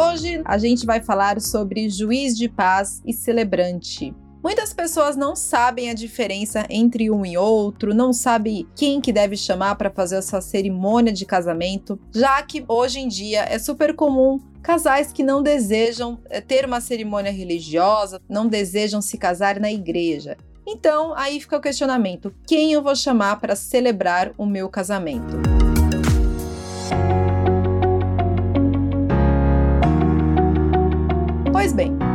hoje a gente vai falar sobre juiz de paz e celebrante. Muitas pessoas não sabem a diferença entre um e outro, não sabem quem que deve chamar para fazer essa cerimônia de casamento, já que hoje em dia é super comum casais que não desejam eh, ter uma cerimônia religiosa, não desejam se casar na igreja. Então, aí fica o questionamento: quem eu vou chamar para celebrar o meu casamento?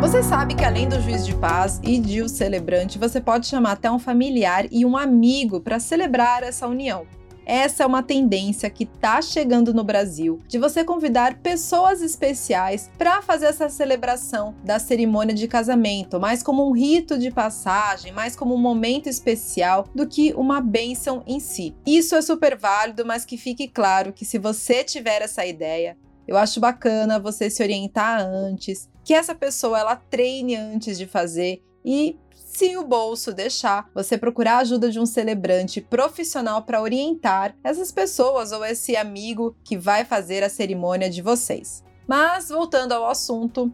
Você sabe que além do juiz de paz e de o celebrante, você pode chamar até um familiar e um amigo para celebrar essa união. Essa é uma tendência que está chegando no Brasil, de você convidar pessoas especiais para fazer essa celebração da cerimônia de casamento, mais como um rito de passagem, mais como um momento especial do que uma bênção em si. Isso é super válido, mas que fique claro que se você tiver essa ideia, eu acho bacana você se orientar antes, que essa pessoa ela treine antes de fazer e se o bolso deixar, você procurar a ajuda de um celebrante profissional para orientar essas pessoas ou esse amigo que vai fazer a cerimônia de vocês. Mas voltando ao assunto,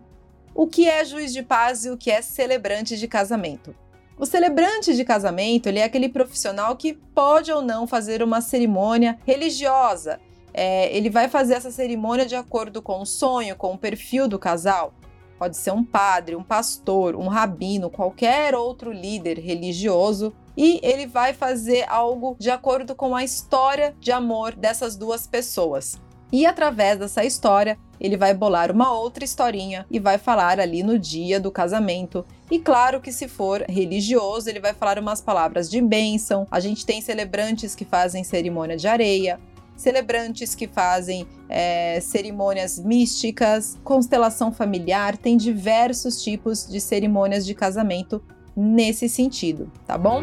o que é juiz de paz e o que é celebrante de casamento? O celebrante de casamento ele é aquele profissional que pode ou não fazer uma cerimônia religiosa. É, ele vai fazer essa cerimônia de acordo com o sonho, com o perfil do casal. Pode ser um padre, um pastor, um rabino, qualquer outro líder religioso e ele vai fazer algo de acordo com a história de amor dessas duas pessoas. E através dessa história, ele vai bolar uma outra historinha e vai falar ali no dia do casamento. E claro que se for religioso, ele vai falar umas palavras de bênção. A gente tem celebrantes que fazem cerimônia de areia, celebrantes que fazem é, cerimônias místicas, constelação familiar, tem diversos tipos de cerimônias de casamento nesse sentido, tá bom?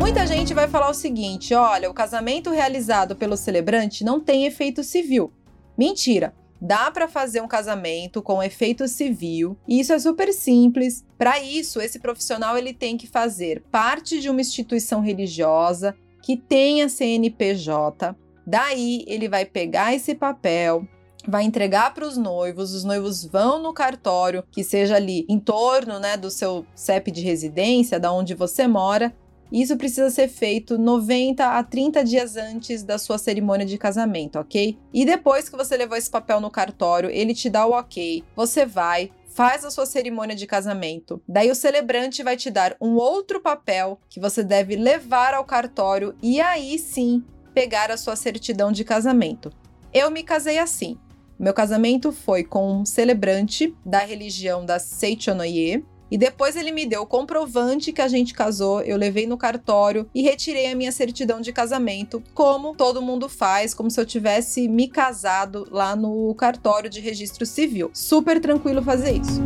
Muita gente vai falar o seguinte: olha, o casamento realizado pelo celebrante não tem efeito civil. Mentira! Dá para fazer um casamento com efeito civil e isso é super simples. Para isso, esse profissional ele tem que fazer parte de uma instituição religiosa, que tenha CNPJ. Daí ele vai pegar esse papel, vai entregar para os noivos, os noivos vão no cartório, que seja ali em torno né, do seu CEP de residência, da onde você mora. Isso precisa ser feito 90 a 30 dias antes da sua cerimônia de casamento, ok? E depois que você levou esse papel no cartório, ele te dá o ok. Você vai, faz a sua cerimônia de casamento. Daí o celebrante vai te dar um outro papel que você deve levar ao cartório e aí sim pegar a sua certidão de casamento. Eu me casei assim. Meu casamento foi com um celebrante da religião da Seichonoye, e depois ele me deu o comprovante que a gente casou, eu levei no cartório e retirei a minha certidão de casamento, como todo mundo faz, como se eu tivesse me casado lá no cartório de registro civil. Super tranquilo fazer isso.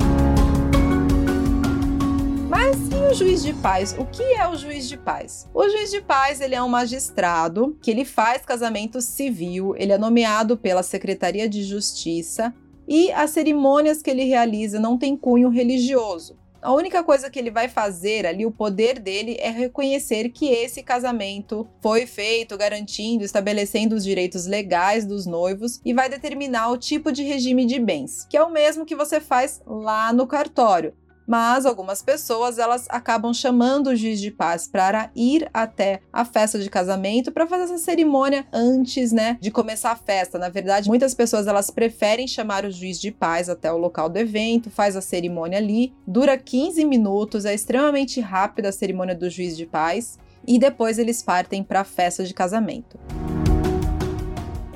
Mas e o juiz de paz? O que é o juiz de paz? O juiz de paz ele é um magistrado que ele faz casamento civil, ele é nomeado pela Secretaria de Justiça e as cerimônias que ele realiza não têm cunho religioso. A única coisa que ele vai fazer ali, o poder dele, é reconhecer que esse casamento foi feito garantindo, estabelecendo os direitos legais dos noivos e vai determinar o tipo de regime de bens, que é o mesmo que você faz lá no cartório mas algumas pessoas elas acabam chamando o juiz de paz para ir até a festa de casamento para fazer essa cerimônia antes, né, de começar a festa. Na verdade, muitas pessoas elas preferem chamar o juiz de paz até o local do evento, faz a cerimônia ali, dura 15 minutos, é extremamente rápida a cerimônia do juiz de paz e depois eles partem para a festa de casamento.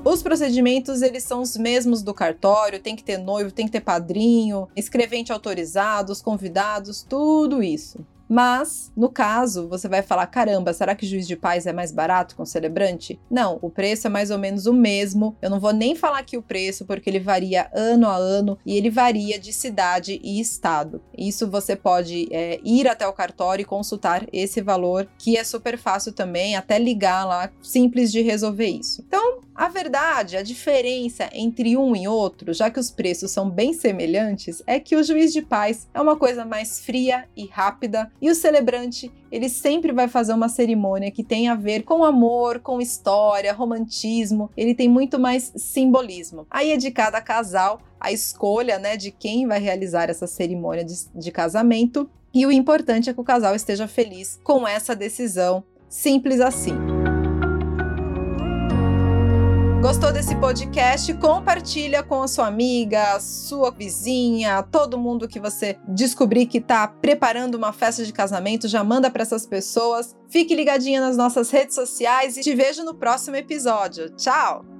Os procedimentos, eles são os mesmos do cartório, tem que ter noivo, tem que ter padrinho, escrevente autorizado, os convidados, tudo isso. Mas, no caso, você vai falar: caramba, será que juiz de paz é mais barato com celebrante? Não, o preço é mais ou menos o mesmo. Eu não vou nem falar aqui o preço, porque ele varia ano a ano e ele varia de cidade e estado. Isso você pode é, ir até o cartório e consultar esse valor, que é super fácil também, até ligar lá, simples de resolver isso. Então, A verdade, a diferença entre um e outro, já que os preços são bem semelhantes, é que o juiz de paz é uma coisa mais fria e rápida e o celebrante, ele sempre vai fazer uma cerimônia que tem a ver com amor, com história, romantismo, ele tem muito mais simbolismo. Aí é de cada casal a escolha, né, de quem vai realizar essa cerimônia de, de casamento e o importante é que o casal esteja feliz com essa decisão, simples assim. Gostou desse podcast? Compartilha com a sua amiga, sua vizinha, todo mundo que você descobrir que está preparando uma festa de casamento, já manda para essas pessoas. Fique ligadinha nas nossas redes sociais e te vejo no próximo episódio. Tchau!